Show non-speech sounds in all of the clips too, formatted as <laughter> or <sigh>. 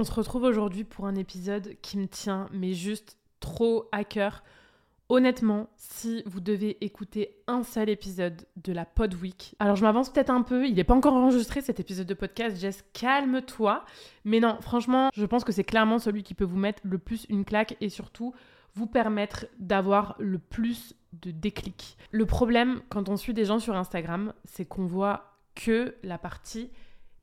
On se retrouve aujourd'hui pour un épisode qui me tient, mais juste trop à cœur. Honnêtement, si vous devez écouter un seul épisode de la Pod Week, alors je m'avance peut-être un peu, il n'est pas encore enregistré cet épisode de podcast, Jess, calme-toi. Mais non, franchement, je pense que c'est clairement celui qui peut vous mettre le plus une claque et surtout vous permettre d'avoir le plus de déclics. Le problème quand on suit des gens sur Instagram, c'est qu'on voit que la partie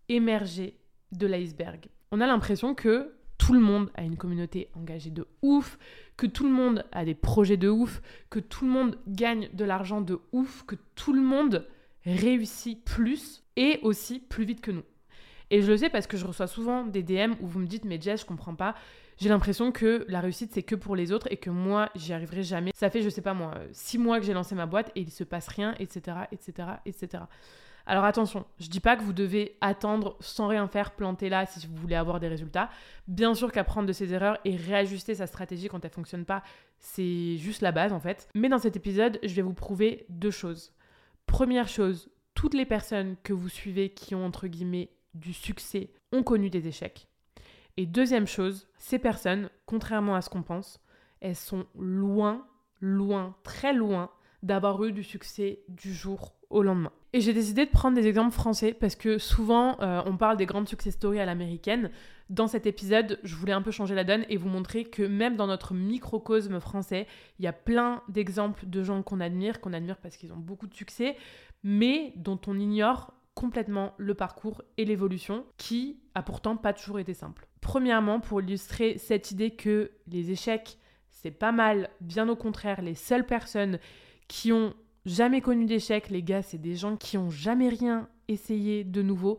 émergée de l'iceberg. On a l'impression que tout le monde a une communauté engagée de ouf, que tout le monde a des projets de ouf, que tout le monde gagne de l'argent de ouf, que tout le monde réussit plus et aussi plus vite que nous. Et je le sais parce que je reçois souvent des DM où vous me dites mais Jess, je comprends pas. J'ai l'impression que la réussite c'est que pour les autres et que moi j'y arriverai jamais. Ça fait je sais pas moi six mois que j'ai lancé ma boîte et il se passe rien, etc., etc., etc. Alors attention, je dis pas que vous devez attendre sans rien faire, planter là si vous voulez avoir des résultats. Bien sûr qu'apprendre de ses erreurs et réajuster sa stratégie quand elle fonctionne pas, c'est juste la base en fait. Mais dans cet épisode, je vais vous prouver deux choses. Première chose, toutes les personnes que vous suivez qui ont entre guillemets du succès ont connu des échecs. Et deuxième chose, ces personnes, contrairement à ce qu'on pense, elles sont loin, loin, très loin d'avoir eu du succès du jour au lendemain. Et j'ai décidé de prendre des exemples français parce que souvent euh, on parle des grandes success stories à l'américaine. Dans cet épisode, je voulais un peu changer la donne et vous montrer que même dans notre microcosme français, il y a plein d'exemples de gens qu'on admire, qu'on admire parce qu'ils ont beaucoup de succès, mais dont on ignore complètement le parcours et l'évolution qui a pourtant pas toujours été simple. Premièrement, pour illustrer cette idée que les échecs, c'est pas mal, bien au contraire, les seules personnes qui ont jamais connu d'échec, les gars, c'est des gens qui ont jamais rien essayé de nouveau,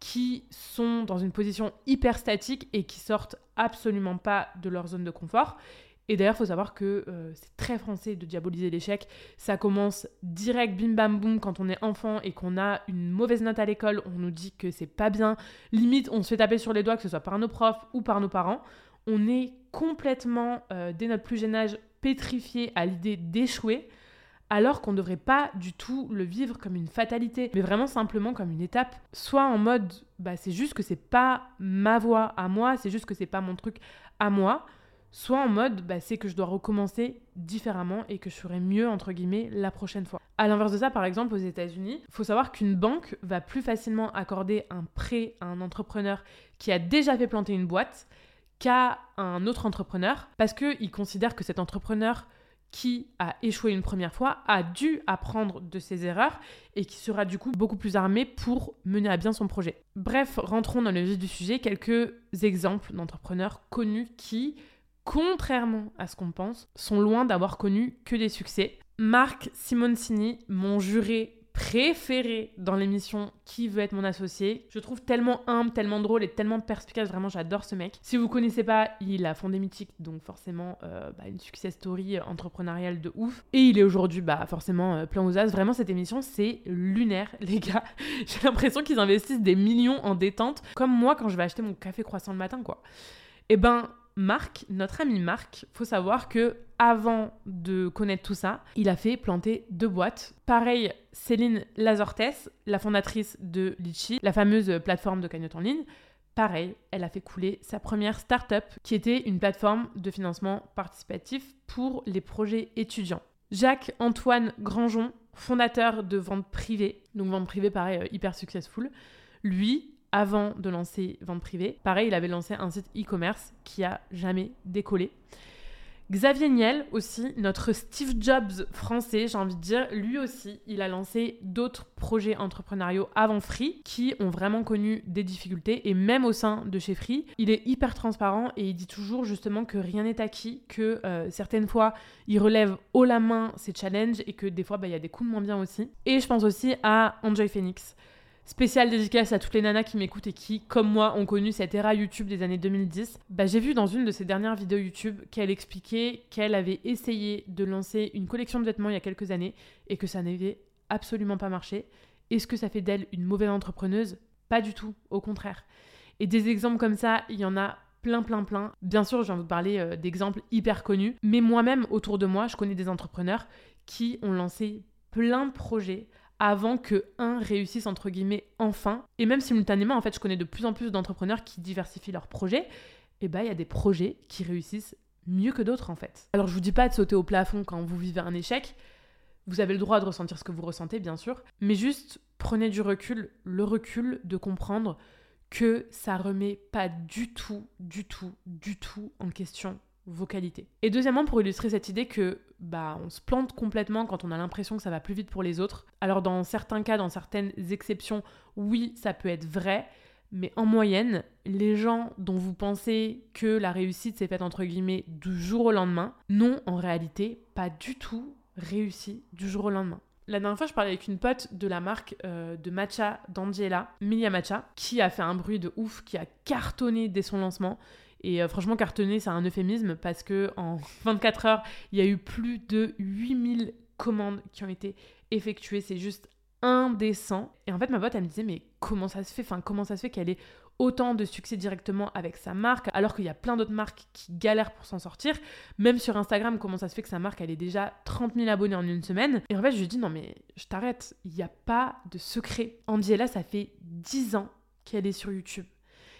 qui sont dans une position hyper statique et qui sortent absolument pas de leur zone de confort. Et d'ailleurs, il faut savoir que euh, c'est très français de diaboliser l'échec. Ça commence direct, bim bam boum, quand on est enfant et qu'on a une mauvaise note à l'école, on nous dit que c'est pas bien. Limite, on se fait taper sur les doigts, que ce soit par nos profs ou par nos parents. On est complètement, euh, dès notre plus jeune âge, pétrifié à l'idée d'échouer alors qu'on ne devrait pas du tout le vivre comme une fatalité, mais vraiment simplement comme une étape. Soit en mode, bah c'est juste que c'est pas ma voix à moi, c'est juste que c'est pas mon truc à moi, soit en mode, bah c'est que je dois recommencer différemment et que je ferai mieux, entre guillemets, la prochaine fois. À l'inverse de ça, par exemple, aux États-Unis, il faut savoir qu'une banque va plus facilement accorder un prêt à un entrepreneur qui a déjà fait planter une boîte qu'à un autre entrepreneur parce qu'il considère que cet entrepreneur qui a échoué une première fois a dû apprendre de ses erreurs et qui sera du coup beaucoup plus armé pour mener à bien son projet. Bref, rentrons dans le vif du sujet, quelques exemples d'entrepreneurs connus qui, contrairement à ce qu'on pense, sont loin d'avoir connu que des succès. Marc Simoncini, mon juré préféré dans l'émission Qui veut être mon associé. Je trouve tellement humble, tellement drôle et tellement perspicace. Vraiment, j'adore ce mec. Si vous connaissez pas, il a fondé Mythique, donc forcément euh, bah, une success story entrepreneuriale de ouf. Et il est aujourd'hui, bah forcément, euh, plein aux as. Vraiment, cette émission, c'est lunaire, <laughs> les gars. J'ai l'impression qu'ils investissent des millions en détente, comme moi quand je vais acheter mon café croissant le matin, quoi. Et eh ben, Marc, notre ami Marc, faut savoir que avant de connaître tout ça, il a fait planter deux boîtes. Pareil, Céline Lazortes, la fondatrice de Litchi, la fameuse plateforme de cagnotte en ligne, pareil, elle a fait couler sa première start-up qui était une plateforme de financement participatif pour les projets étudiants. Jacques-Antoine Grangeon, fondateur de Vente Privée, donc Vente Privée pareil, euh, hyper successful, lui, avant de lancer Vente Privée. Pareil, il avait lancé un site e-commerce qui a jamais décollé. Xavier Niel aussi, notre Steve Jobs français, j'ai envie de dire, lui aussi, il a lancé d'autres projets entrepreneuriaux avant Free qui ont vraiment connu des difficultés et même au sein de chez Free, il est hyper transparent et il dit toujours justement que rien n'est acquis, que euh, certaines fois il relève haut la main ses challenges et que des fois bah, il y a des coups de moins bien aussi. Et je pense aussi à Enjoy Phoenix. Spécial dédicace à toutes les nanas qui m'écoutent et qui, comme moi, ont connu cette ère YouTube des années 2010. Bah, j'ai vu dans une de ses dernières vidéos YouTube qu'elle expliquait qu'elle avait essayé de lancer une collection de vêtements il y a quelques années et que ça n'avait absolument pas marché. Est-ce que ça fait d'elle une mauvaise entrepreneuse? Pas du tout, au contraire. Et des exemples comme ça, il y en a plein, plein, plein. Bien sûr, j'ai envie de parler euh, d'exemples hyper connus, mais moi-même, autour de moi, je connais des entrepreneurs qui ont lancé plein de projets avant que un réussisse entre guillemets enfin. Et même simultanément, en fait, je connais de plus en plus d'entrepreneurs qui diversifient leurs projets. Et bah, il y a des projets qui réussissent mieux que d'autres en fait. Alors je vous dis pas de sauter au plafond quand vous vivez un échec. Vous avez le droit de ressentir ce que vous ressentez, bien sûr, mais juste prenez du recul, le recul de comprendre que ça remet pas du tout, du tout, du tout en question vos qualités. Et deuxièmement, pour illustrer cette idée que bah on se plante complètement quand on a l'impression que ça va plus vite pour les autres. Alors dans certains cas, dans certaines exceptions, oui, ça peut être vrai, mais en moyenne, les gens dont vous pensez que la réussite s'est faite entre guillemets du jour au lendemain, n'ont en réalité pas du tout réussi du jour au lendemain. La dernière fois, je parlais avec une pote de la marque euh, de matcha d'Angela, Milia Matcha, qui a fait un bruit de ouf, qui a cartonné dès son lancement. Et euh, franchement, cartonné, c'est un euphémisme parce que en <laughs> 24 heures, il y a eu plus de 8000 commandes qui ont été effectuées. C'est juste indécent. Et en fait, ma pote, elle me disait, mais comment ça se fait? Enfin, comment ça se fait qu'elle ait autant de succès directement avec sa marque, alors qu'il y a plein d'autres marques qui galèrent pour s'en sortir? Même sur Instagram, comment ça se fait que sa marque, elle ait déjà 30 000 abonnés en une semaine? Et en fait, je lui dis, non mais je t'arrête, il n'y a pas de secret. Angela, ça fait 10 ans qu'elle est sur YouTube.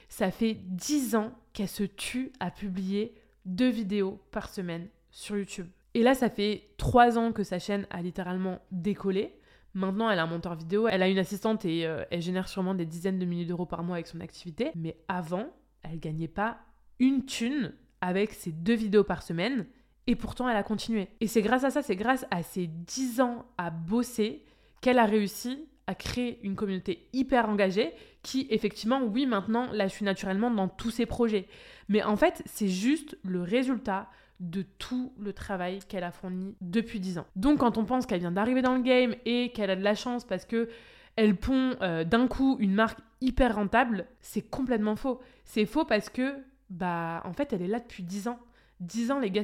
Ça fait 10 ans qu'elle se tue à publier deux vidéos par semaine sur YouTube. Et là, ça fait 3 ans que sa chaîne a littéralement décollé. Maintenant, elle a un monteur vidéo, elle a une assistante et euh, elle génère sûrement des dizaines de milliers d'euros par mois avec son activité. Mais avant, elle gagnait pas une thune avec ses deux vidéos par semaine. Et pourtant, elle a continué. Et c'est grâce à ça, c'est grâce à ses 10 ans à bosser qu'elle a réussi à créer une communauté hyper engagée qui, effectivement, oui, maintenant, la suit naturellement dans tous ses projets. Mais en fait, c'est juste le résultat de tout le travail qu'elle a fourni depuis 10 ans. Donc quand on pense qu'elle vient d'arriver dans le game et qu'elle a de la chance parce que elle pond euh, d'un coup une marque hyper rentable, c'est complètement faux. C'est faux parce que bah en fait, elle est là depuis 10 ans. 10 ans les gars,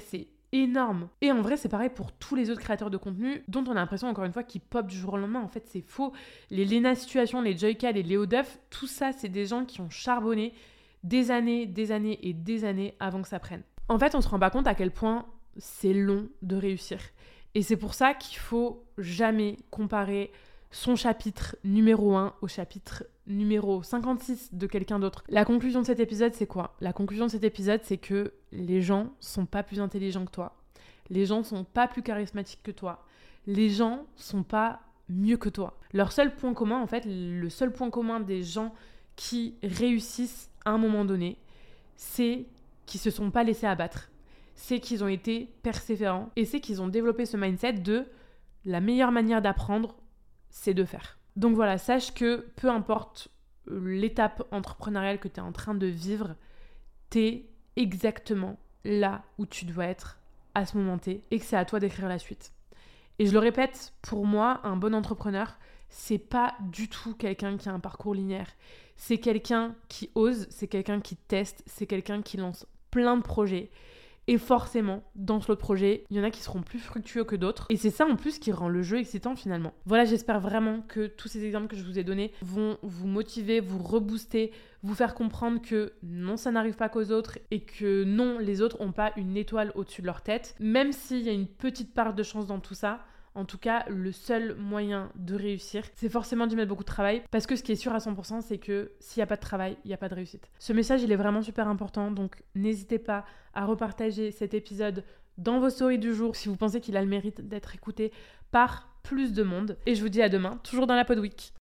énorme. Et en vrai, c'est pareil pour tous les autres créateurs de contenu dont on a l'impression, encore une fois, qu'ils pop du jour au lendemain. En fait, c'est faux. Les Lena Situation, les Joyka, les Léo Duff, tout ça, c'est des gens qui ont charbonné des années, des années et des années avant que ça prenne. En fait, on se rend pas compte à quel point c'est long de réussir. Et c'est pour ça qu'il faut jamais comparer son chapitre numéro 1 au chapitre numéro 56 de quelqu'un d'autre. La conclusion de cet épisode, c'est quoi? La conclusion de cet épisode, c'est que les gens sont pas plus intelligents que toi. Les gens sont pas plus charismatiques que toi. Les gens sont pas mieux que toi. Leur seul point commun, en fait, le seul point commun des gens qui réussissent à un moment donné, c'est qui se sont pas laissés abattre. C'est qu'ils ont été persévérants et c'est qu'ils ont développé ce mindset de la meilleure manière d'apprendre, c'est de faire. Donc voilà, sache que peu importe euh, l'étape entrepreneuriale que tu es en train de vivre, tu es exactement là où tu dois être à ce moment T et que c'est à toi d'écrire la suite. Et je le répète, pour moi, un bon entrepreneur, c'est pas du tout quelqu'un qui a un parcours linéaire. C'est quelqu'un qui ose, c'est quelqu'un qui teste, c'est quelqu'un qui lance plein de projets. Et forcément, dans ce projets, il y en a qui seront plus fructueux que d'autres. Et c'est ça en plus qui rend le jeu excitant finalement. Voilà, j'espère vraiment que tous ces exemples que je vous ai donnés vont vous motiver, vous rebooster, vous faire comprendre que non, ça n'arrive pas qu'aux autres et que non, les autres n'ont pas une étoile au-dessus de leur tête. Même s'il y a une petite part de chance dans tout ça, en tout cas, le seul moyen de réussir, c'est forcément d'y mettre beaucoup de travail. Parce que ce qui est sûr à 100%, c'est que s'il n'y a pas de travail, il n'y a pas de réussite. Ce message, il est vraiment super important. Donc, n'hésitez pas à repartager cet épisode dans vos stories du jour si vous pensez qu'il a le mérite d'être écouté par plus de monde. Et je vous dis à demain, toujours dans la Pod Week.